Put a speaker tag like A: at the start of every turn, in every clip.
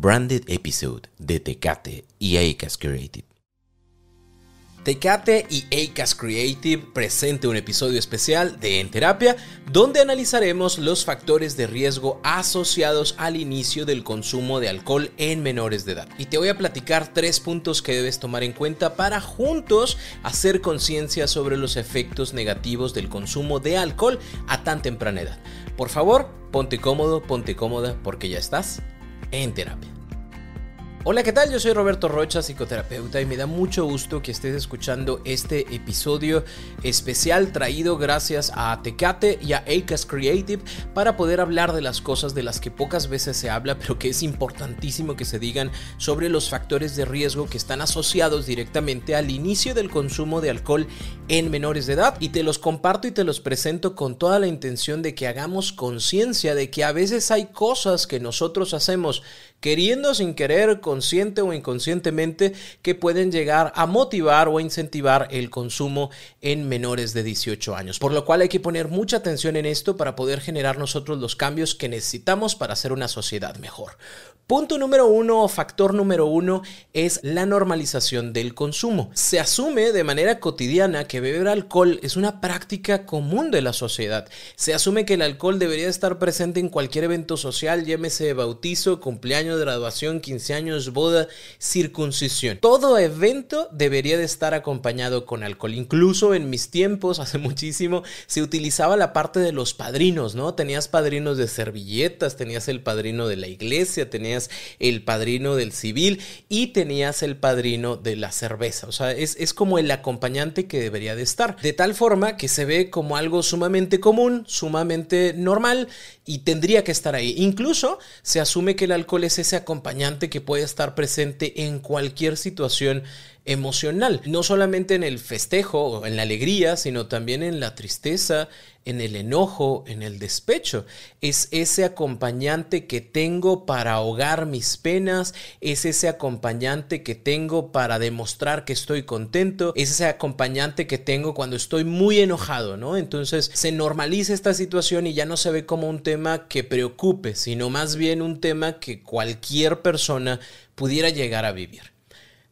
A: Branded Episode de Tecate y Acas Creative.
B: Tecate y Acas Creative presente un episodio especial de En Terapia donde analizaremos los factores de riesgo asociados al inicio del consumo de alcohol en menores de edad. Y te voy a platicar tres puntos que debes tomar en cuenta para juntos hacer conciencia sobre los efectos negativos del consumo de alcohol a tan temprana edad. Por favor, ponte cómodo, ponte cómoda porque ya estás en terapia. Hola, ¿qué tal? Yo soy Roberto Rocha, psicoterapeuta, y me da mucho gusto que estés escuchando este episodio especial traído gracias a Tecate y a Acas Creative para poder hablar de las cosas de las que pocas veces se habla, pero que es importantísimo que se digan sobre los factores de riesgo que están asociados directamente al inicio del consumo de alcohol en menores de edad. Y te los comparto y te los presento con toda la intención de que hagamos conciencia de que a veces hay cosas que nosotros hacemos queriendo sin querer, consciente o inconscientemente, que pueden llegar a motivar o incentivar el consumo en menores de 18 años. Por lo cual hay que poner mucha atención en esto para poder generar nosotros los cambios que necesitamos para hacer una sociedad mejor. Punto número uno, factor número uno, es la normalización del consumo. Se asume de manera cotidiana que beber alcohol es una práctica común de la sociedad. Se asume que el alcohol debería estar presente en cualquier evento social, llámese bautizo, cumpleaños graduación, 15 años, boda, circuncisión. Todo evento debería de estar acompañado con alcohol. Incluso en mis tiempos, hace muchísimo, se utilizaba la parte de los padrinos, ¿no? Tenías padrinos de servilletas, tenías el padrino de la iglesia, tenías el padrino del civil y tenías el padrino de la cerveza. O sea, es, es como el acompañante que debería de estar. De tal forma que se ve como algo sumamente común, sumamente normal y tendría que estar ahí. Incluso se asume que el alcohol es ese acompañante que puede estar presente en cualquier situación emocional, no solamente en el festejo o en la alegría, sino también en la tristeza, en el enojo, en el despecho. Es ese acompañante que tengo para ahogar mis penas, es ese acompañante que tengo para demostrar que estoy contento, es ese acompañante que tengo cuando estoy muy enojado, ¿no? Entonces se normaliza esta situación y ya no se ve como un tema que preocupe, sino más bien un tema que cualquier persona pudiera llegar a vivir.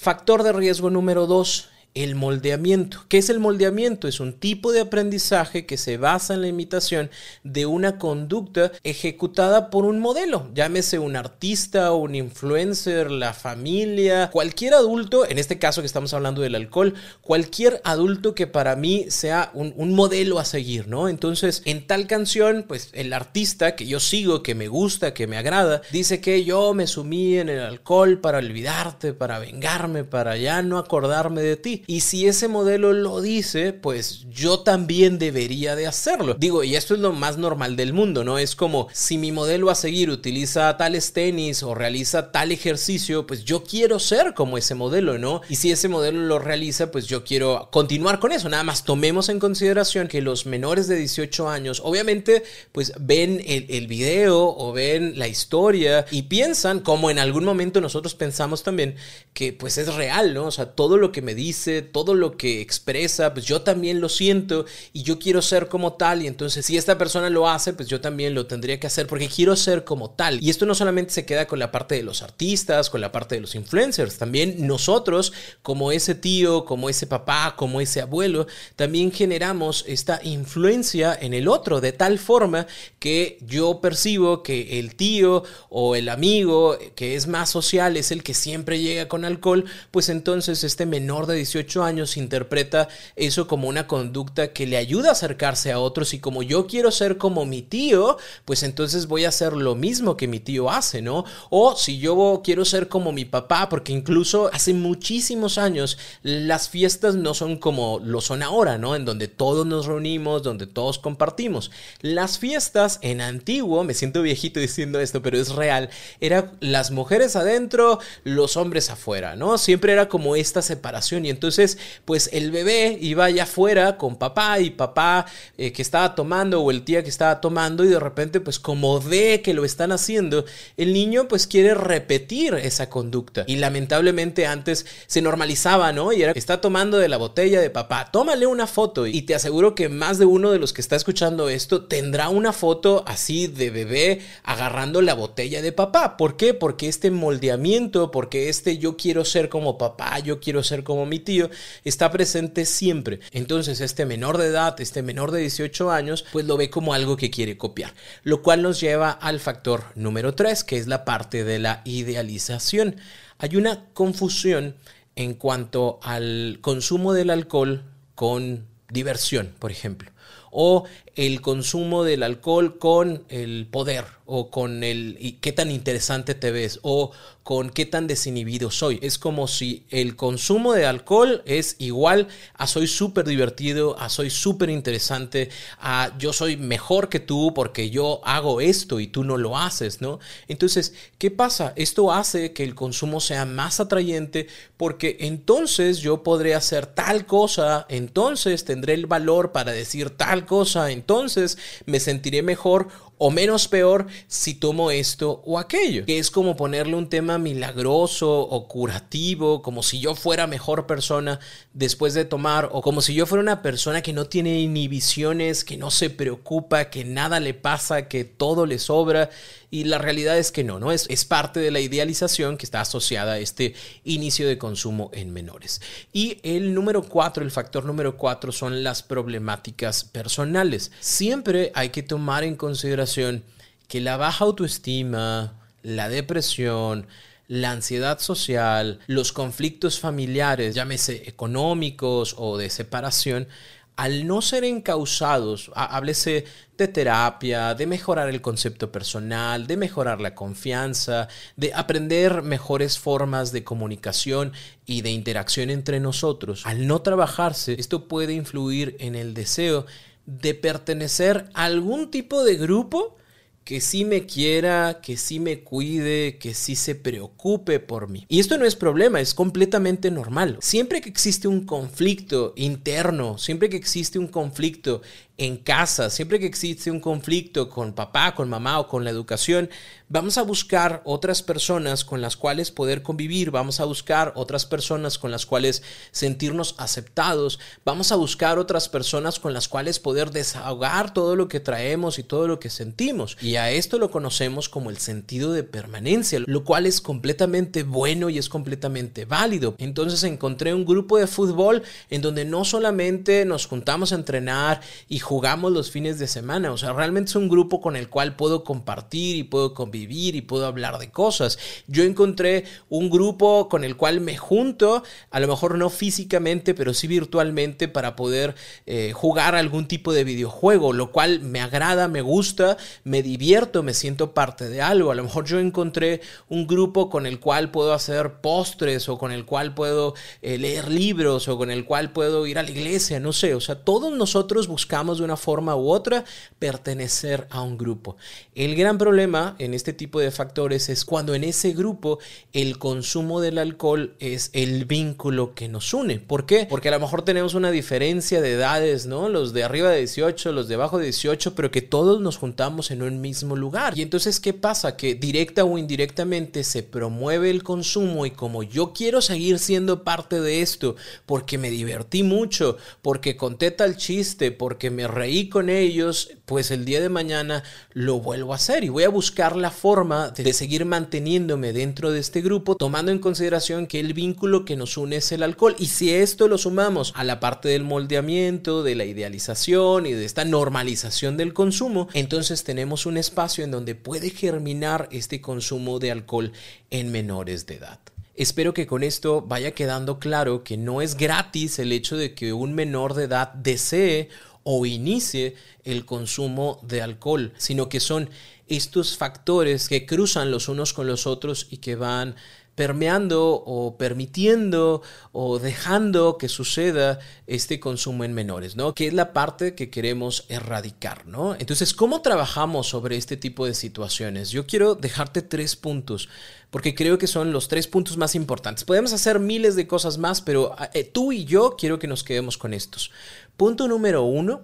B: Factor de riesgo número dos, el moldeamiento. ¿Qué es el moldeamiento? Es un tipo de aprendizaje que se basa en la imitación de una conducta ejecutada por un modelo, llámese un artista, un influencer, la familia, cualquier adulto, en este caso que estamos hablando del alcohol, cualquier adulto que para mí sea un, un modelo a seguir, ¿no? Entonces, en tal canción, pues el artista que yo sigo, que me gusta, que me agrada, dice que yo me sumí en el alcohol para olvidarte, para vengarme, para ya no acordarme de ti. Y si ese modelo lo dice, pues yo también debería de hacerlo. Digo, y esto es lo más normal del mundo, ¿no? Es como si mi modelo a seguir utiliza tales tenis o realiza tal ejercicio, pues yo quiero ser como ese modelo, ¿no? Y si ese modelo lo realiza, pues yo quiero continuar con eso. Nada más tomemos en consideración que los menores de 18 años, obviamente, pues ven el, el video o ven la historia y piensan, como en algún momento nosotros pensamos también, que pues es real, ¿no? O sea, todo lo que me dice, todo lo que expresa, pues yo también lo siento y yo quiero ser como tal y entonces si esta persona lo hace, pues yo también lo tendría que hacer porque quiero ser como tal. Y esto no solamente se queda con la parte de los artistas, con la parte de los influencers, también nosotros como ese tío, como ese papá, como ese abuelo, también generamos esta influencia en el otro de tal forma que yo percibo que el tío o el amigo que es más social es el que siempre llega con alcohol, pues entonces este menor de 18 años interpreta eso como una conducta que le ayuda a acercarse a otros y como yo quiero ser como mi tío, pues entonces voy a hacer lo mismo que mi tío hace, ¿no? O si yo quiero ser como mi papá, porque incluso hace muchísimos años las fiestas no son como lo son ahora, ¿no? En donde todos nos reunimos, donde todos compartimos. Las fiestas en antiguo, me siento viejito diciendo esto, pero es real, eran las mujeres adentro, los hombres afuera, ¿no? Siempre era como esta separación y entonces entonces, pues el bebé iba allá afuera con papá y papá eh, que estaba tomando o el tía que estaba tomando y de repente, pues como ve que lo están haciendo, el niño pues quiere repetir esa conducta. Y lamentablemente antes se normalizaba, ¿no? Y era, está tomando de la botella de papá, tómale una foto. Y te aseguro que más de uno de los que está escuchando esto tendrá una foto así de bebé agarrando la botella de papá. ¿Por qué? Porque este moldeamiento, porque este yo quiero ser como papá, yo quiero ser como mi tío, está presente siempre. Entonces este menor de edad, este menor de 18 años, pues lo ve como algo que quiere copiar. Lo cual nos lleva al factor número 3, que es la parte de la idealización. Hay una confusión en cuanto al consumo del alcohol con diversión, por ejemplo, o el consumo del alcohol con el poder o con el y qué tan interesante te ves o con qué tan desinhibido soy. Es como si el consumo de alcohol es igual a soy súper divertido, a soy súper interesante, a yo soy mejor que tú porque yo hago esto y tú no lo haces, ¿no? Entonces, ¿qué pasa? Esto hace que el consumo sea más atrayente porque entonces yo podré hacer tal cosa, entonces tendré el valor para decir tal cosa, entonces me sentiré mejor o menos peor si tomo esto o aquello, que es como ponerle un tema milagroso o curativo, como si yo fuera mejor persona después de tomar, o como si yo fuera una persona que no tiene inhibiciones, que no se preocupa, que nada le pasa, que todo le sobra, y la realidad es que no, ¿no? Es, es parte de la idealización que está asociada a este inicio de consumo en menores. Y el número cuatro, el factor número cuatro son las problemáticas personales. Siempre hay que tomar en consideración que la baja autoestima, la depresión, la ansiedad social, los conflictos familiares, llámese económicos o de separación, al no ser encausados, háblese de terapia, de mejorar el concepto personal, de mejorar la confianza, de aprender mejores formas de comunicación y de interacción entre nosotros, al no trabajarse, esto puede influir en el deseo de pertenecer a algún tipo de grupo que sí me quiera, que sí me cuide, que sí se preocupe por mí. Y esto no es problema, es completamente normal. Siempre que existe un conflicto interno, siempre que existe un conflicto en casa, siempre que existe un conflicto con papá, con mamá o con la educación, vamos a buscar otras personas con las cuales poder convivir, vamos a buscar otras personas con las cuales sentirnos aceptados, vamos a buscar otras personas con las cuales poder desahogar todo lo que traemos y todo lo que sentimos. Y a esto lo conocemos como el sentido de permanencia, lo cual es completamente bueno y es completamente válido. Entonces encontré un grupo de fútbol en donde no solamente nos juntamos a entrenar y jugamos los fines de semana. O sea, realmente es un grupo con el cual puedo compartir y puedo convivir y puedo hablar de cosas. Yo encontré un grupo con el cual me junto, a lo mejor no físicamente, pero sí virtualmente para poder eh, jugar algún tipo de videojuego, lo cual me agrada, me gusta, me divierto, me siento parte de algo. A lo mejor yo encontré un grupo con el cual puedo hacer postres o con el cual puedo eh, leer libros o con el cual puedo ir a la iglesia, no sé. O sea, todos nosotros buscamos de una forma u otra pertenecer a un grupo. El gran problema en este tipo de factores es cuando en ese grupo el consumo del alcohol es el vínculo que nos une. ¿Por qué? Porque a lo mejor tenemos una diferencia de edades, ¿no? Los de arriba de 18, los de abajo de 18, pero que todos nos juntamos en un mismo lugar. Y entonces, ¿qué pasa? Que directa o indirectamente se promueve el consumo y como yo quiero seguir siendo parte de esto, porque me divertí mucho, porque conté tal chiste, porque me reí con ellos, pues el día de mañana lo vuelvo a hacer y voy a buscar la forma de seguir manteniéndome dentro de este grupo, tomando en consideración que el vínculo que nos une es el alcohol. Y si esto lo sumamos a la parte del moldeamiento, de la idealización y de esta normalización del consumo, entonces tenemos un espacio en donde puede germinar este consumo de alcohol en menores de edad. Espero que con esto vaya quedando claro que no es gratis el hecho de que un menor de edad desee o inicie el consumo de alcohol, sino que son estos factores que cruzan los unos con los otros y que van permeando o permitiendo o dejando que suceda este consumo en menores, ¿no? Que es la parte que queremos erradicar, ¿no? Entonces, ¿cómo trabajamos sobre este tipo de situaciones? Yo quiero dejarte tres puntos, porque creo que son los tres puntos más importantes. Podemos hacer miles de cosas más, pero eh, tú y yo quiero que nos quedemos con estos. Punto número uno,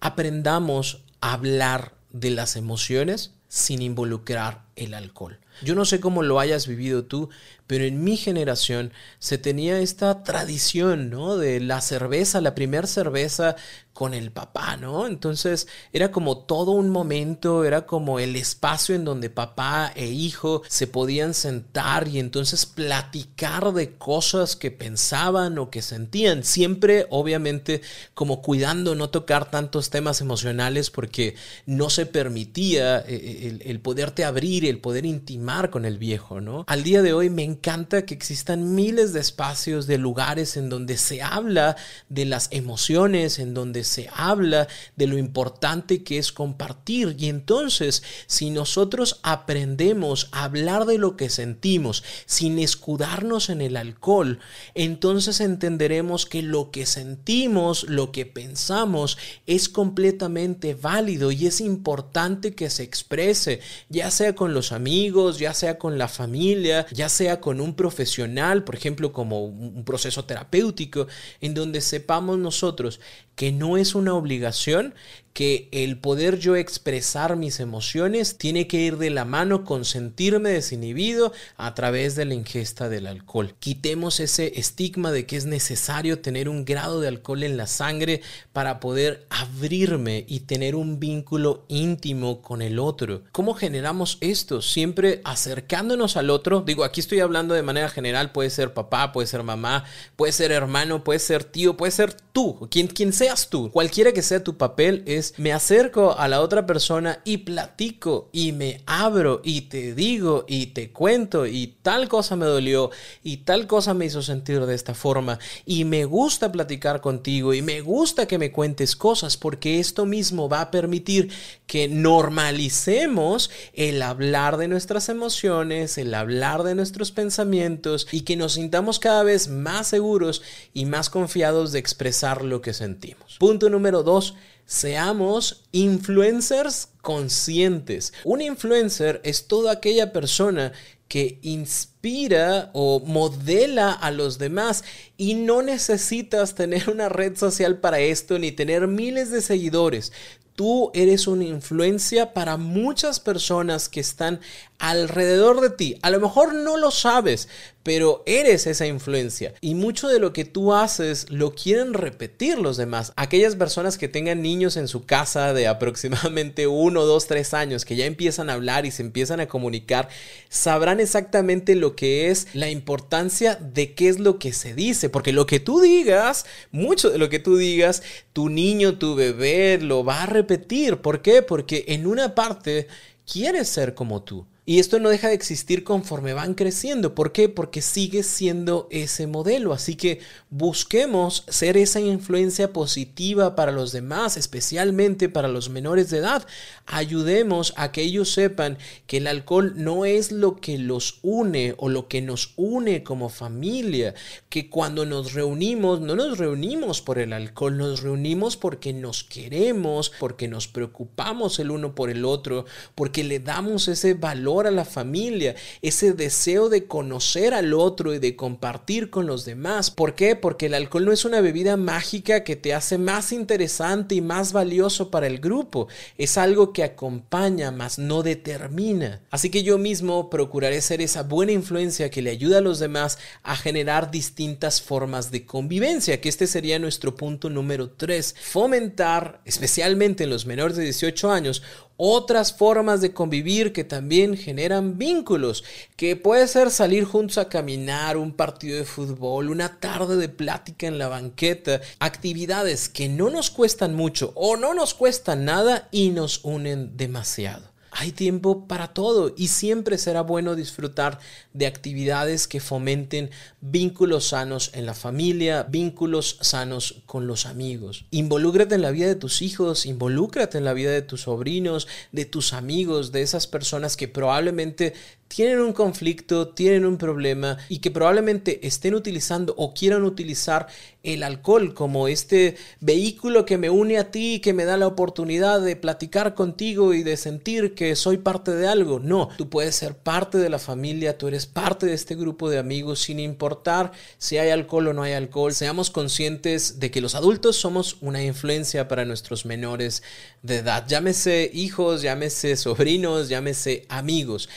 B: aprendamos a hablar de las emociones sin involucrar el alcohol. Yo no sé cómo lo hayas vivido tú, pero en mi generación se tenía esta tradición, ¿no? De la cerveza, la primera cerveza con el papá, ¿no? Entonces era como todo un momento, era como el espacio en donde papá e hijo se podían sentar y entonces platicar de cosas que pensaban o que sentían, siempre obviamente como cuidando no tocar tantos temas emocionales porque no se permitía eh, eh, el, el poderte abrir, el poder intimar con el viejo, ¿no? Al día de hoy me encanta que existan miles de espacios, de lugares en donde se habla de las emociones, en donde se habla de lo importante que es compartir. Y entonces, si nosotros aprendemos a hablar de lo que sentimos sin escudarnos en el alcohol, entonces entenderemos que lo que sentimos, lo que pensamos, es completamente válido y es importante que se exprese, ya sea con los amigos, ya sea con la familia, ya sea con un profesional, por ejemplo, como un proceso terapéutico, en donde sepamos nosotros que no es una obligación, que el poder yo expresar mis emociones tiene que ir de la mano con sentirme desinhibido a través de la ingesta del alcohol. Quitemos ese estigma de que es necesario tener un grado de alcohol en la sangre para poder abrirme y tener un vínculo íntimo con el otro. ¿Cómo generamos esto? Siempre acercándonos al otro. Digo, aquí estoy hablando de manera general, puede ser papá, puede ser mamá, puede ser hermano, puede ser tío, puede ser tú, quien, quien seas tú. Cualquiera que sea tu papel es me acerco a la otra persona y platico y me abro y te digo y te cuento y tal cosa me dolió y tal cosa me hizo sentir de esta forma. Y me gusta platicar contigo y me gusta que me cuentes cosas porque esto mismo va a permitir que normalicemos el hablar de nuestras emociones, el hablar de nuestros pensamientos y que nos sintamos cada vez más seguros y más confiados de expresar lo que sentimos. Punto número dos seamos influencers conscientes. Un influencer es toda aquella persona que inspira o modela a los demás y no necesitas tener una red social para esto ni tener miles de seguidores. Tú eres una influencia para muchas personas que están alrededor de ti. A lo mejor no lo sabes, pero eres esa influencia y mucho de lo que tú haces lo quieren repetir los demás. Aquellas personas que tengan niños en su casa de aproximadamente uno, dos, tres años que ya empiezan a hablar y se empiezan a comunicar, sabrán exactamente lo que es la importancia de qué es lo que se dice, porque lo que tú digas, mucho de lo que tú digas, tu niño, tu bebé lo va a repetir. ¿Por qué? Porque en una parte quiere ser como tú. Y esto no deja de existir conforme van creciendo. ¿Por qué? Porque sigue siendo ese modelo. Así que busquemos ser esa influencia positiva para los demás, especialmente para los menores de edad. Ayudemos a que ellos sepan que el alcohol no es lo que los une o lo que nos une como familia. Que cuando nos reunimos, no nos reunimos por el alcohol, nos reunimos porque nos queremos, porque nos preocupamos el uno por el otro, porque le damos ese valor a la familia, ese deseo de conocer al otro y de compartir con los demás. ¿Por qué? Porque el alcohol no es una bebida mágica que te hace más interesante y más valioso para el grupo. Es algo que acompaña, más no determina. Así que yo mismo procuraré ser esa buena influencia que le ayuda a los demás a generar distintas formas de convivencia, que este sería nuestro punto número 3. Fomentar, especialmente en los menores de 18 años, otras formas de convivir que también generan vínculos, que puede ser salir juntos a caminar, un partido de fútbol, una tarde de plática en la banqueta, actividades que no nos cuestan mucho o no nos cuestan nada y nos unen demasiado. Hay tiempo para todo y siempre será bueno disfrutar de actividades que fomenten vínculos sanos en la familia, vínculos sanos con los amigos. Involúcrate en la vida de tus hijos, involúcrate en la vida de tus sobrinos, de tus amigos, de esas personas que probablemente tienen un conflicto, tienen un problema y que probablemente estén utilizando o quieran utilizar el alcohol como este vehículo que me une a ti, que me da la oportunidad de platicar contigo y de sentir que soy parte de algo. No, tú puedes ser parte de la familia, tú eres parte de este grupo de amigos sin importar si hay alcohol o no hay alcohol. Seamos conscientes de que los adultos somos una influencia para nuestros menores de edad. Llámese hijos, llámese sobrinos, llámese amigos.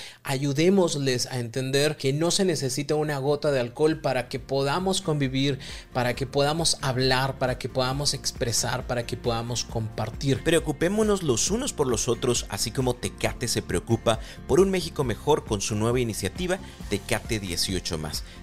B: Ayudémosles a entender que no se necesita una gota de alcohol para que podamos convivir, para que podamos hablar, para que podamos expresar, para que podamos compartir.
A: Preocupémonos los unos por los otros, así como Tecate se preocupa por un México mejor con su nueva iniciativa Tecate 18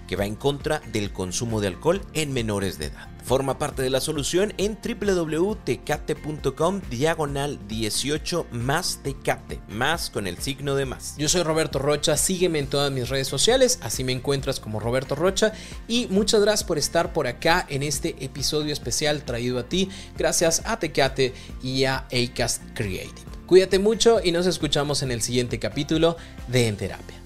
A: que va en contra del consumo de alcohol en menores de edad. Forma parte de la solución en www.tecate.com diagonal 18 más Tecate, más con el signo de más.
B: Yo soy Roberto Rocha, sígueme en todas mis redes sociales, así me encuentras como Roberto Rocha y muchas gracias por estar por acá en este episodio especial traído a ti gracias a Tecate y a Acast Creative. Cuídate mucho y nos escuchamos en el siguiente capítulo de En Terapia.